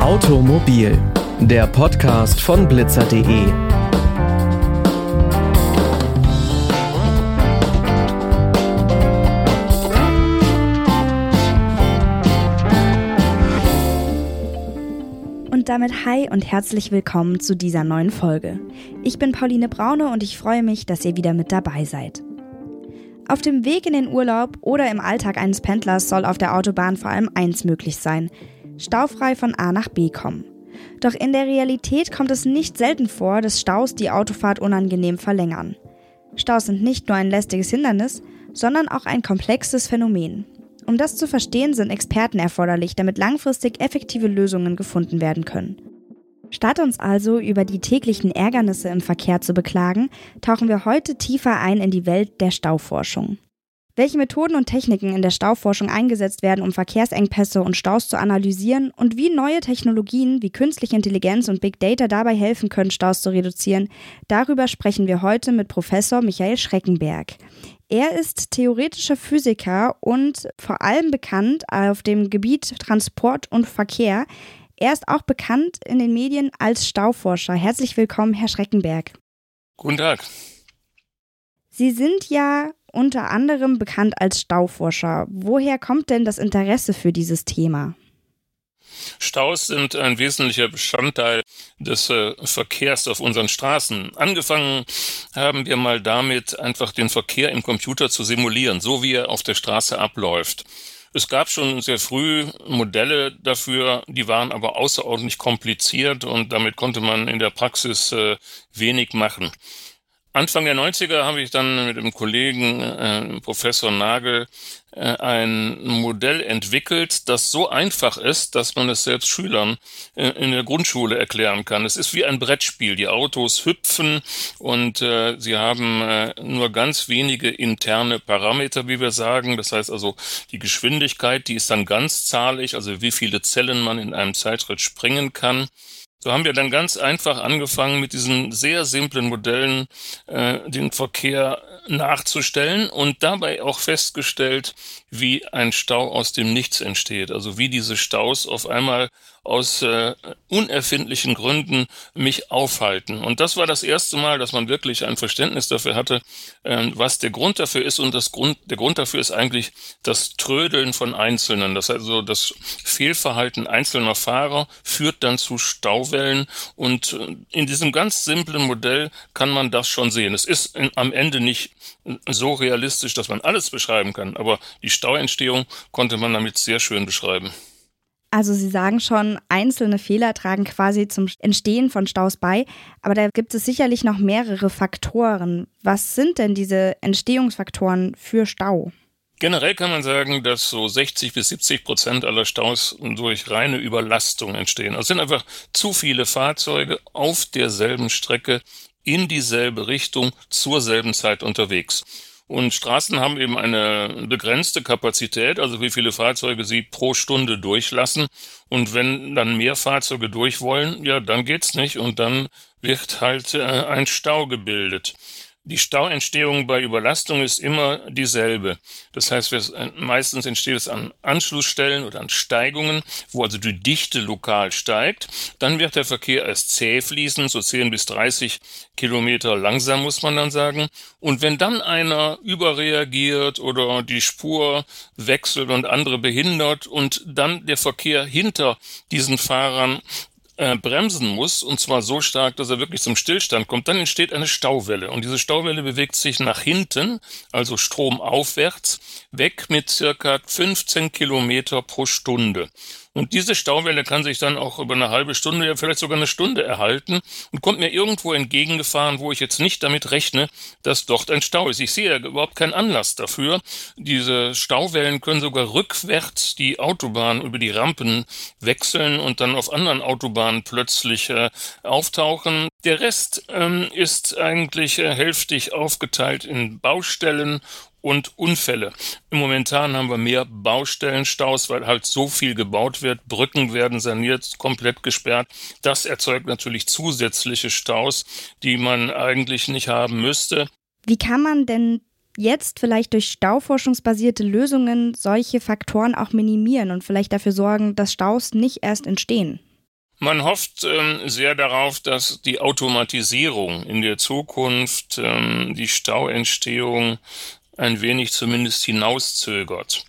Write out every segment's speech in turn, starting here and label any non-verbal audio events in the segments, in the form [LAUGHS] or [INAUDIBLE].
Automobil, der Podcast von blitzer.de. damit hi und herzlich willkommen zu dieser neuen Folge. Ich bin Pauline Braune und ich freue mich, dass ihr wieder mit dabei seid. Auf dem Weg in den Urlaub oder im Alltag eines Pendlers soll auf der Autobahn vor allem eins möglich sein – staufrei von A nach B kommen. Doch in der Realität kommt es nicht selten vor, dass Staus die Autofahrt unangenehm verlängern. Staus sind nicht nur ein lästiges Hindernis, sondern auch ein komplexes Phänomen. Um das zu verstehen, sind Experten erforderlich, damit langfristig effektive Lösungen gefunden werden können. Statt uns also über die täglichen Ärgernisse im Verkehr zu beklagen, tauchen wir heute tiefer ein in die Welt der Stauforschung. Welche Methoden und Techniken in der Stauforschung eingesetzt werden, um Verkehrsengpässe und Staus zu analysieren und wie neue Technologien wie künstliche Intelligenz und Big Data dabei helfen können, Staus zu reduzieren, darüber sprechen wir heute mit Professor Michael Schreckenberg. Er ist theoretischer Physiker und vor allem bekannt auf dem Gebiet Transport und Verkehr. Er ist auch bekannt in den Medien als Stauforscher. Herzlich willkommen, Herr Schreckenberg. Guten Tag. Sie sind ja unter anderem bekannt als Stauforscher. Woher kommt denn das Interesse für dieses Thema? Staus sind ein wesentlicher Bestandteil des äh, Verkehrs auf unseren Straßen. Angefangen haben wir mal damit, einfach den Verkehr im Computer zu simulieren, so wie er auf der Straße abläuft. Es gab schon sehr früh Modelle dafür, die waren aber außerordentlich kompliziert und damit konnte man in der Praxis äh, wenig machen. Anfang der 90er habe ich dann mit dem Kollegen äh, Professor Nagel äh, ein Modell entwickelt, das so einfach ist, dass man es selbst Schülern äh, in der Grundschule erklären kann. Es ist wie ein Brettspiel. Die Autos hüpfen und äh, sie haben äh, nur ganz wenige interne Parameter, wie wir sagen. Das heißt also, die Geschwindigkeit, die ist dann ganzzahlig, also wie viele Zellen man in einem Zeitschritt springen kann. So haben wir dann ganz einfach angefangen, mit diesen sehr simplen Modellen äh, den Verkehr nachzustellen und dabei auch festgestellt, wie ein Stau aus dem Nichts entsteht. Also wie diese Staus auf einmal aus äh, unerfindlichen Gründen mich aufhalten. Und das war das erste Mal, dass man wirklich ein Verständnis dafür hatte, äh, was der Grund dafür ist. Und das Grund, der Grund dafür ist eigentlich das Trödeln von Einzelnen. Das heißt also, das Fehlverhalten einzelner Fahrer führt dann zu Stauwellen. Und äh, in diesem ganz simplen Modell kann man das schon sehen. Es ist in, am Ende nicht so realistisch, dass man alles beschreiben kann, aber die Stauentstehung konnte man damit sehr schön beschreiben. Also Sie sagen schon, einzelne Fehler tragen quasi zum Entstehen von Staus bei, aber da gibt es sicherlich noch mehrere Faktoren. Was sind denn diese Entstehungsfaktoren für Stau? Generell kann man sagen, dass so 60 bis 70 Prozent aller Staus durch reine Überlastung entstehen. Also sind einfach zu viele Fahrzeuge auf derselben Strecke in dieselbe Richtung zur selben Zeit unterwegs. Und Straßen haben eben eine begrenzte Kapazität, also wie viele Fahrzeuge sie pro Stunde durchlassen. Und wenn dann mehr Fahrzeuge durch wollen, ja, dann geht's nicht und dann wird halt äh, ein Stau gebildet. Die Stauentstehung bei Überlastung ist immer dieselbe. Das heißt, äh, meistens entsteht es an Anschlussstellen oder an Steigungen, wo also die Dichte lokal steigt. Dann wird der Verkehr erst zäh fließen, so 10 bis 30 Kilometer langsam, muss man dann sagen. Und wenn dann einer überreagiert oder die Spur wechselt und andere behindert und dann der Verkehr hinter diesen Fahrern äh, bremsen muss, und zwar so stark, dass er wirklich zum Stillstand kommt, dann entsteht eine Stauwelle. Und diese Stauwelle bewegt sich nach hinten, also stromaufwärts, weg mit circa 15 Kilometer pro Stunde. Und diese Stauwelle kann sich dann auch über eine halbe Stunde, ja vielleicht sogar eine Stunde erhalten und kommt mir irgendwo entgegengefahren, wo ich jetzt nicht damit rechne, dass dort ein Stau ist. Ich sehe ja überhaupt keinen Anlass dafür. Diese Stauwellen können sogar rückwärts die Autobahn über die Rampen wechseln und dann auf anderen Autobahnen plötzlich äh, auftauchen. Der Rest ähm, ist eigentlich äh, hälftig aufgeteilt in Baustellen und Unfälle. Momentan haben wir mehr Baustellenstaus, weil halt so viel gebaut wird. Brücken werden saniert, komplett gesperrt. Das erzeugt natürlich zusätzliche Staus, die man eigentlich nicht haben müsste. Wie kann man denn jetzt vielleicht durch stauforschungsbasierte Lösungen solche Faktoren auch minimieren und vielleicht dafür sorgen, dass Staus nicht erst entstehen? Man hofft ähm, sehr darauf, dass die Automatisierung in der Zukunft ähm, die Stauentstehung ein wenig zumindest hinauszögert.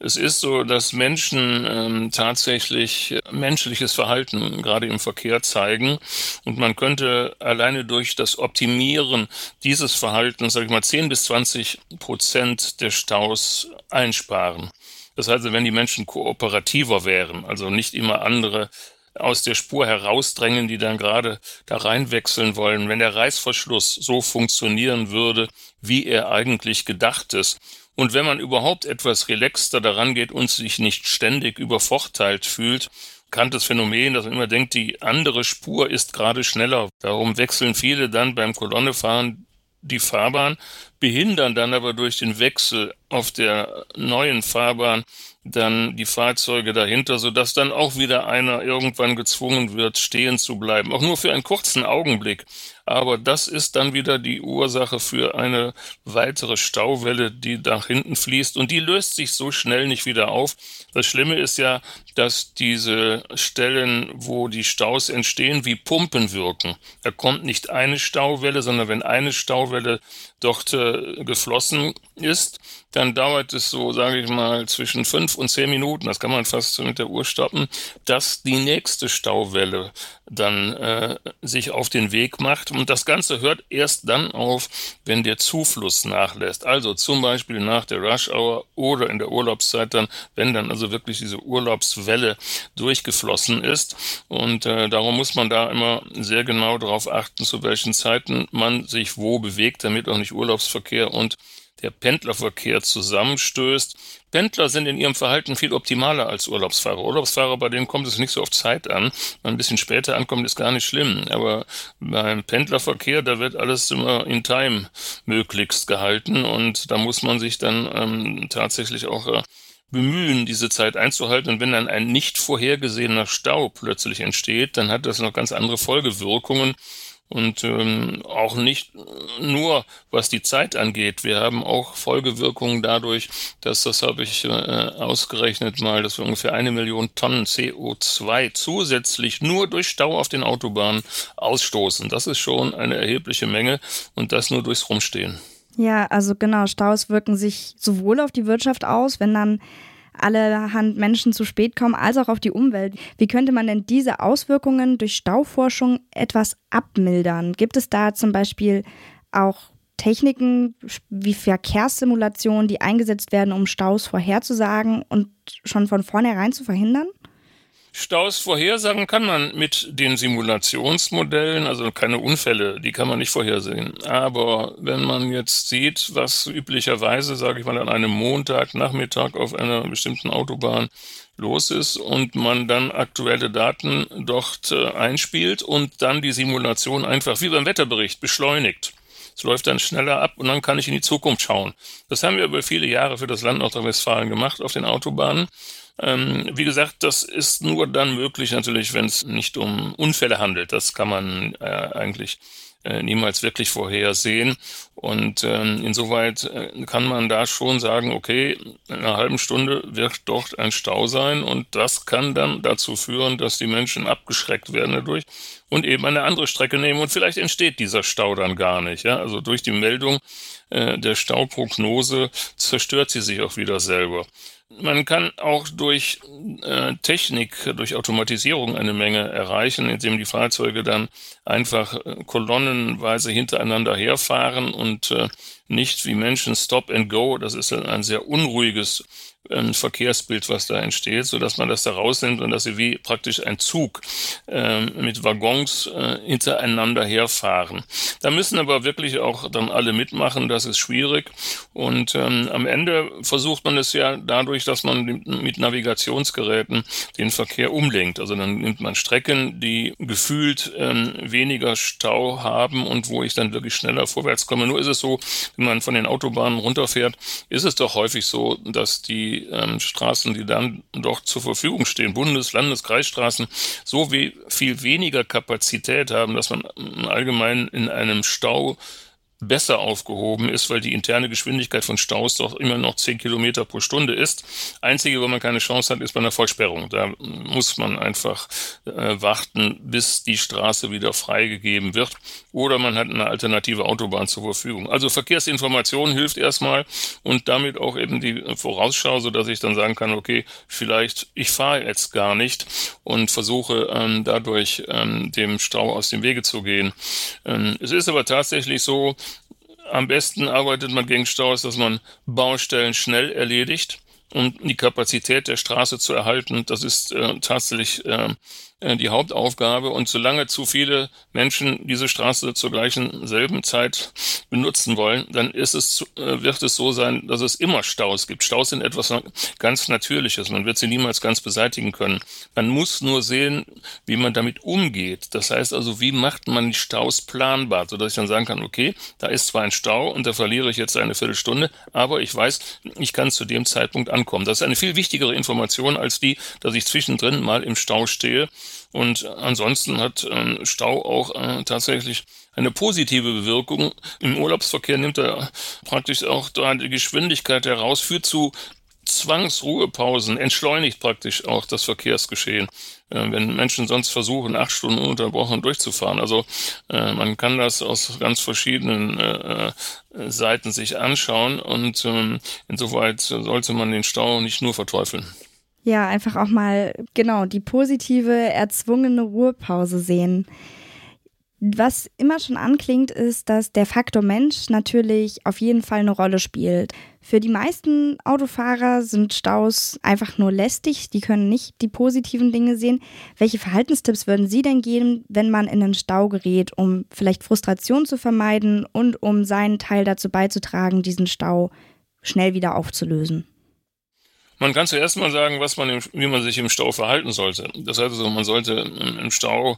Es ist so, dass Menschen ähm, tatsächlich menschliches Verhalten gerade im Verkehr zeigen und man könnte alleine durch das Optimieren dieses Verhaltens, sage ich mal, 10 bis 20 Prozent der Staus einsparen. Das heißt, wenn die Menschen kooperativer wären, also nicht immer andere aus der Spur herausdrängen, die dann gerade da reinwechseln wollen. Wenn der Reißverschluss so funktionieren würde, wie er eigentlich gedacht ist, und wenn man überhaupt etwas relaxter daran geht und sich nicht ständig übervorteilt fühlt, kanntes Phänomen, dass man immer denkt, die andere Spur ist gerade schneller. Darum wechseln viele dann beim Kolonnefahren die Fahrbahn, behindern dann aber durch den Wechsel auf der neuen Fahrbahn dann die Fahrzeuge dahinter, sodass dann auch wieder einer irgendwann gezwungen wird, stehen zu bleiben. Auch nur für einen kurzen Augenblick. Aber das ist dann wieder die Ursache für eine weitere Stauwelle, die nach hinten fließt. Und die löst sich so schnell nicht wieder auf. Das Schlimme ist ja, dass diese Stellen, wo die Staus entstehen, wie Pumpen wirken. Da kommt nicht eine Stauwelle, sondern wenn eine Stauwelle dort äh, geflossen ist, dann dauert es so, sage ich mal, zwischen fünf und zehn Minuten, das kann man fast mit der Uhr stoppen, dass die nächste Stauwelle dann äh, sich auf den Weg macht. Und das Ganze hört erst dann auf, wenn der Zufluss nachlässt. Also zum Beispiel nach der Rush Hour oder in der Urlaubszeit dann, wenn dann also wirklich diese Urlaubswelle durchgeflossen ist. Und äh, darum muss man da immer sehr genau darauf achten, zu welchen Zeiten man sich wo bewegt, damit auch nicht Urlaubsverkehr und der Pendlerverkehr zusammenstößt. Pendler sind in ihrem Verhalten viel optimaler als Urlaubsfahrer. Urlaubsfahrer, bei denen kommt es nicht so auf Zeit an. Wenn ein bisschen später ankommt, ist gar nicht schlimm. Aber beim Pendlerverkehr, da wird alles immer in Time möglichst gehalten und da muss man sich dann ähm, tatsächlich auch äh, bemühen, diese Zeit einzuhalten. Und wenn dann ein nicht vorhergesehener Stau plötzlich entsteht, dann hat das noch ganz andere Folgewirkungen und ähm, auch nicht nur was die Zeit angeht. Wir haben auch Folgewirkungen dadurch, dass das habe ich äh, ausgerechnet mal, dass wir ungefähr eine Million Tonnen CO2 zusätzlich nur durch Stau auf den Autobahnen ausstoßen. Das ist schon eine erhebliche Menge und das nur durchs Rumstehen. Ja, also genau, Staus wirken sich sowohl auf die Wirtschaft aus, wenn dann allerhand Menschen zu spät kommen, als auch auf die Umwelt. Wie könnte man denn diese Auswirkungen durch Stauforschung etwas abmildern? Gibt es da zum Beispiel auch Techniken wie Verkehrssimulationen, die eingesetzt werden, um Staus vorherzusagen und schon von vornherein zu verhindern? Staus vorhersagen kann man mit den Simulationsmodellen, also keine Unfälle, die kann man nicht vorhersehen. Aber wenn man jetzt sieht, was üblicherweise, sage ich mal, an einem Montagnachmittag auf einer bestimmten Autobahn los ist und man dann aktuelle Daten dort äh, einspielt und dann die Simulation einfach wie beim Wetterbericht beschleunigt. Es läuft dann schneller ab und dann kann ich in die Zukunft schauen. Das haben wir über viele Jahre für das Land Nordrhein-Westfalen gemacht auf den Autobahnen. Ähm, wie gesagt, das ist nur dann möglich natürlich, wenn es nicht um Unfälle handelt. Das kann man äh, eigentlich äh, niemals wirklich vorhersehen. Und ähm, insoweit äh, kann man da schon sagen, okay, in einer halben Stunde wird dort ein Stau sein und das kann dann dazu führen, dass die Menschen abgeschreckt werden dadurch und eben eine andere Strecke nehmen und vielleicht entsteht dieser Stau dann gar nicht. Ja? Also durch die Meldung äh, der Stauprognose zerstört sie sich auch wieder selber. Man kann auch durch äh, Technik, durch Automatisierung eine Menge erreichen, indem die Fahrzeuge dann einfach äh, kolonnenweise hintereinander herfahren und äh, nicht wie Menschen Stop and Go. Das ist ein sehr unruhiges ein Verkehrsbild, was da entsteht, so dass man das da rausnimmt und dass sie wie praktisch ein Zug äh, mit Waggons äh, hintereinander herfahren. Da müssen aber wirklich auch dann alle mitmachen, das ist schwierig. Und ähm, am Ende versucht man es ja dadurch, dass man mit Navigationsgeräten den Verkehr umlenkt. Also dann nimmt man Strecken, die gefühlt ähm, weniger Stau haben und wo ich dann wirklich schneller vorwärts komme. Nur ist es so, man von den Autobahnen runterfährt, ist es doch häufig so, dass die ähm, Straßen, die dann doch zur Verfügung stehen, Bundes-, Landes-, Kreisstraßen, so wie viel weniger Kapazität haben, dass man allgemein in einem Stau besser aufgehoben ist, weil die interne Geschwindigkeit von Staus doch immer noch 10 Kilometer pro Stunde ist. Einzige, wo man keine Chance hat, ist bei einer Vollsperrung. Da muss man einfach äh, warten, bis die Straße wieder freigegeben wird. Oder man hat eine alternative Autobahn zur Verfügung. Also Verkehrsinformation hilft erstmal und damit auch eben die Vorausschau, so dass ich dann sagen kann, okay, vielleicht ich fahre jetzt gar nicht und versuche ähm, dadurch ähm, dem Stau aus dem Wege zu gehen. Ähm, es ist aber tatsächlich so, am besten arbeitet man gegen Staus, dass man Baustellen schnell erledigt um die Kapazität der Straße zu erhalten. Das ist äh, tatsächlich äh, die Hauptaufgabe. Und solange zu viele Menschen diese Straße zur gleichen selben Zeit benutzen wollen, dann ist es, äh, wird es so sein, dass es immer Staus gibt. Staus sind etwas ganz Natürliches. Man wird sie niemals ganz beseitigen können. Man muss nur sehen, wie man damit umgeht. Das heißt also, wie macht man die Staus planbar, sodass ich dann sagen kann, okay, da ist zwar ein Stau und da verliere ich jetzt eine Viertelstunde, aber ich weiß, ich kann zu dem Zeitpunkt ankommen. Das ist eine viel wichtigere Information als die, dass ich zwischendrin mal im Stau stehe und ansonsten hat ähm, Stau auch äh, tatsächlich eine positive Bewirkung. Im Urlaubsverkehr nimmt er praktisch auch da die Geschwindigkeit heraus, führt zu Zwangsruhepausen, entschleunigt praktisch auch das Verkehrsgeschehen, äh, wenn Menschen sonst versuchen, acht Stunden ununterbrochen durchzufahren. Also äh, man kann das aus ganz verschiedenen äh, äh Seiten sich anschauen und ähm, insoweit sollte man den Stau nicht nur verteufeln. Ja, einfach auch mal, genau, die positive, erzwungene Ruhepause sehen. Was immer schon anklingt, ist, dass der Faktor Mensch natürlich auf jeden Fall eine Rolle spielt. Für die meisten Autofahrer sind Staus einfach nur lästig, die können nicht die positiven Dinge sehen. Welche Verhaltenstipps würden Sie denn geben, wenn man in einen Stau gerät, um vielleicht Frustration zu vermeiden und um seinen Teil dazu beizutragen, diesen Stau schnell wieder aufzulösen? Man kann zuerst mal sagen, was man im, wie man sich im Stau verhalten sollte. Das heißt also, man sollte im Stau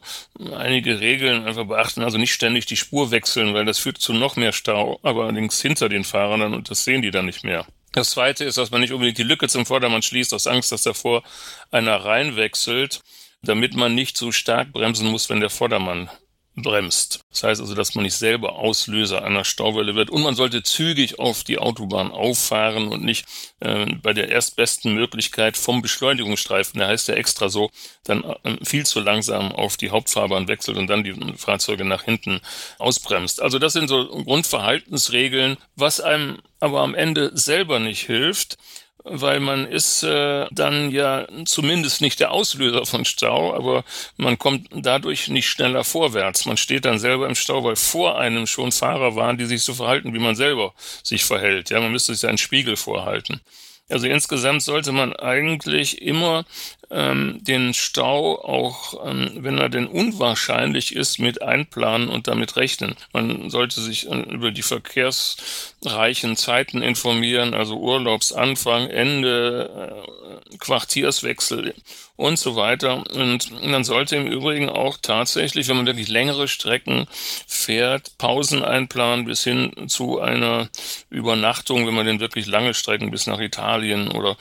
einige Regeln einfach beachten, also nicht ständig die Spur wechseln, weil das führt zu noch mehr Stau, aber allerdings hinter den Fahrern und das sehen die dann nicht mehr. Das zweite ist, dass man nicht unbedingt die Lücke zum Vordermann schließt, aus Angst, dass davor einer reinwechselt, damit man nicht so stark bremsen muss, wenn der Vordermann bremst. Das heißt also, dass man nicht selber Auslöser einer Stauwelle wird und man sollte zügig auf die Autobahn auffahren und nicht äh, bei der erstbesten Möglichkeit vom Beschleunigungsstreifen, der heißt ja extra so, dann äh, viel zu langsam auf die Hauptfahrbahn wechselt und dann die Fahrzeuge nach hinten ausbremst. Also das sind so Grundverhaltensregeln, was einem aber am Ende selber nicht hilft, weil man ist äh, dann ja zumindest nicht der Auslöser von Stau, aber man kommt dadurch nicht schneller vorwärts. Man steht dann selber im Stau, weil vor einem schon Fahrer waren, die sich so verhalten, wie man selber sich verhält. Ja, man müsste sich einen Spiegel vorhalten. Also insgesamt sollte man eigentlich immer ähm, den Stau auch, ähm, wenn er denn unwahrscheinlich ist, mit einplanen und damit rechnen. Man sollte sich äh, über die verkehrsreichen Zeiten informieren, also Urlaubsanfang, Ende, äh, Quartierswechsel und so weiter. Und man sollte im Übrigen auch tatsächlich, wenn man wirklich längere Strecken fährt, Pausen einplanen bis hin zu einer Übernachtung, wenn man denn wirklich lange Strecken bis nach Italien oder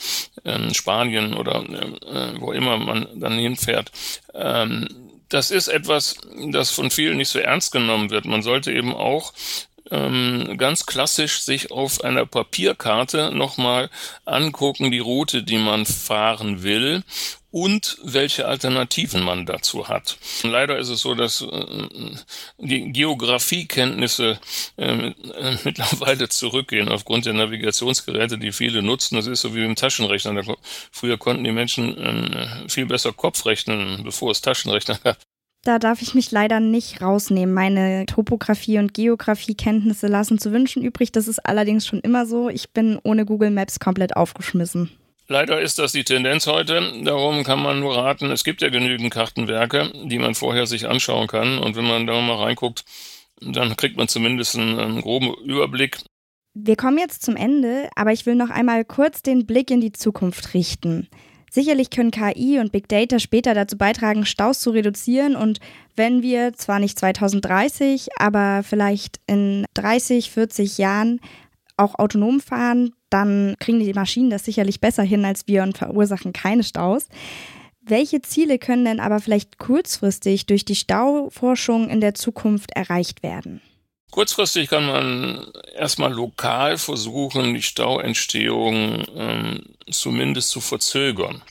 ähm, Spanien oder äh, wo immer man dann hinfährt. Ähm, das ist etwas, das von vielen nicht so ernst genommen wird. Man sollte eben auch ähm, ganz klassisch sich auf einer Papierkarte nochmal angucken, die Route, die man fahren will und welche Alternativen man dazu hat. Leider ist es so, dass äh, die Geografiekenntnisse äh, äh, [LAUGHS] mittlerweile zurückgehen aufgrund der Navigationsgeräte, die viele nutzen. Das ist so wie im Taschenrechner. Früher konnten die Menschen äh, viel besser Kopf rechnen, bevor es Taschenrechner gab. Da darf ich mich leider nicht rausnehmen. Meine Topografie- und Geografiekenntnisse lassen zu wünschen übrig. Das ist allerdings schon immer so. Ich bin ohne Google Maps komplett aufgeschmissen. Leider ist das die Tendenz heute. Darum kann man nur raten, es gibt ja genügend Kartenwerke, die man vorher sich anschauen kann. Und wenn man da mal reinguckt, dann kriegt man zumindest einen, einen groben Überblick. Wir kommen jetzt zum Ende, aber ich will noch einmal kurz den Blick in die Zukunft richten. Sicherlich können KI und Big Data später dazu beitragen, Staus zu reduzieren und wenn wir zwar nicht 2030, aber vielleicht in 30, 40 Jahren auch autonom fahren, dann kriegen die Maschinen das sicherlich besser hin als wir und verursachen keine Staus. Welche Ziele können denn aber vielleicht kurzfristig durch die Stauforschung in der Zukunft erreicht werden? Kurzfristig kann man erstmal lokal versuchen, die Stauentstehung ähm, zumindest zu verzögern.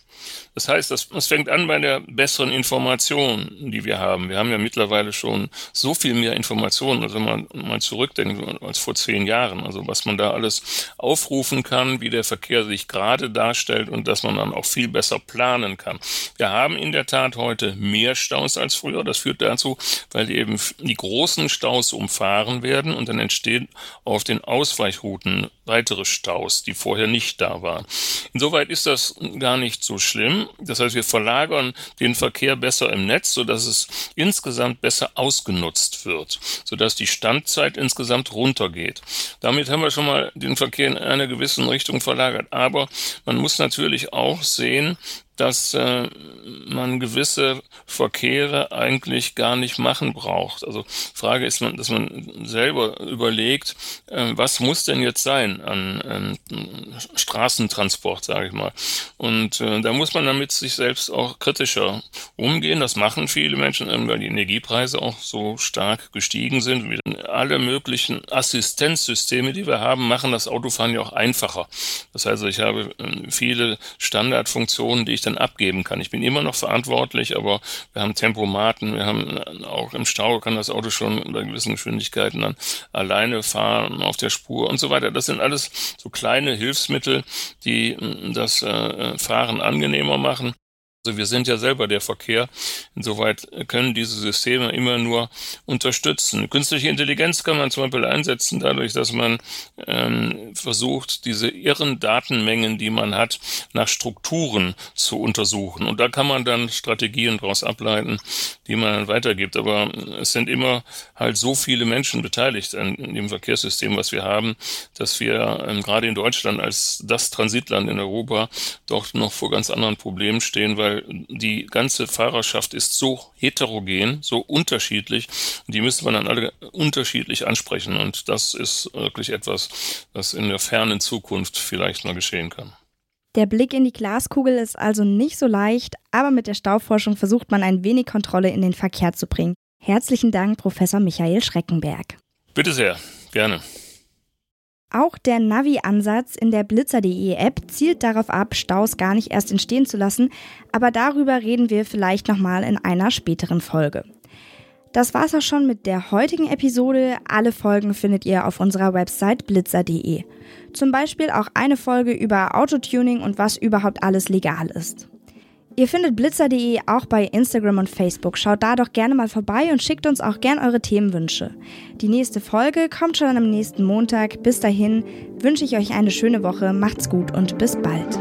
Das heißt, das, das fängt an bei der besseren Information, die wir haben. Wir haben ja mittlerweile schon so viel mehr Informationen, also wenn man mal zurückdenkt, als vor zehn Jahren. Also was man da alles aufrufen kann, wie der Verkehr sich gerade darstellt und dass man dann auch viel besser planen kann. Wir haben in der Tat heute mehr Staus als früher. Das führt dazu, weil eben die großen Staus umfahren werden und dann entstehen auf den Ausweichrouten weitere Staus, die vorher nicht da waren. Insoweit ist das gar nicht so schlimm. Das heißt, wir verlagern den Verkehr besser im Netz, sodass es insgesamt besser ausgenutzt wird, sodass die Standzeit insgesamt runtergeht. Damit haben wir schon mal den Verkehr in einer gewissen Richtung verlagert. Aber man muss natürlich auch sehen, dass äh, man gewisse Verkehre eigentlich gar nicht machen braucht. Also Frage ist, dass man selber überlegt, äh, was muss denn jetzt sein an ähm, Straßentransport, sage ich mal. Und äh, da muss man damit sich selbst auch kritischer umgehen. Das machen viele Menschen, weil die Energiepreise auch so stark gestiegen sind. Alle möglichen Assistenzsysteme, die wir haben, machen das Autofahren ja auch einfacher. Das heißt, ich habe äh, viele Standardfunktionen, die ich dann abgeben kann. Ich bin immer noch verantwortlich, aber wir haben Tempomaten, wir haben äh, auch im Stau kann das Auto schon bei gewissen Geschwindigkeiten dann alleine fahren auf der Spur und so weiter. Das sind alles so kleine Hilfsmittel, die mm, das äh, Fahren angenehmer machen. Also wir sind ja selber der Verkehr. Insoweit können diese Systeme immer nur unterstützen. Künstliche Intelligenz kann man zum Beispiel einsetzen, dadurch, dass man ähm, versucht, diese irren Datenmengen, die man hat, nach Strukturen zu untersuchen. Und da kann man dann Strategien daraus ableiten, die man dann weitergibt. Aber es sind immer halt so viele Menschen beteiligt an dem Verkehrssystem, was wir haben, dass wir ähm, gerade in Deutschland als das Transitland in Europa doch noch vor ganz anderen Problemen stehen, weil weil die ganze Fahrerschaft ist so heterogen, so unterschiedlich. Die müsste man dann alle unterschiedlich ansprechen. Und das ist wirklich etwas, was in der fernen Zukunft vielleicht mal geschehen kann. Der Blick in die Glaskugel ist also nicht so leicht, aber mit der Stauforschung versucht man ein wenig Kontrolle in den Verkehr zu bringen. Herzlichen Dank, Professor Michael Schreckenberg. Bitte sehr, gerne. Auch der Navi-Ansatz in der Blitzer.de App zielt darauf ab, Staus gar nicht erst entstehen zu lassen, aber darüber reden wir vielleicht nochmal in einer späteren Folge. Das war's auch schon mit der heutigen Episode. Alle Folgen findet ihr auf unserer Website blitzer.de. Zum Beispiel auch eine Folge über Autotuning und was überhaupt alles legal ist. Ihr findet blitzer.de auch bei Instagram und Facebook. Schaut da doch gerne mal vorbei und schickt uns auch gern eure Themenwünsche. Die nächste Folge kommt schon am nächsten Montag. Bis dahin wünsche ich euch eine schöne Woche, macht's gut und bis bald.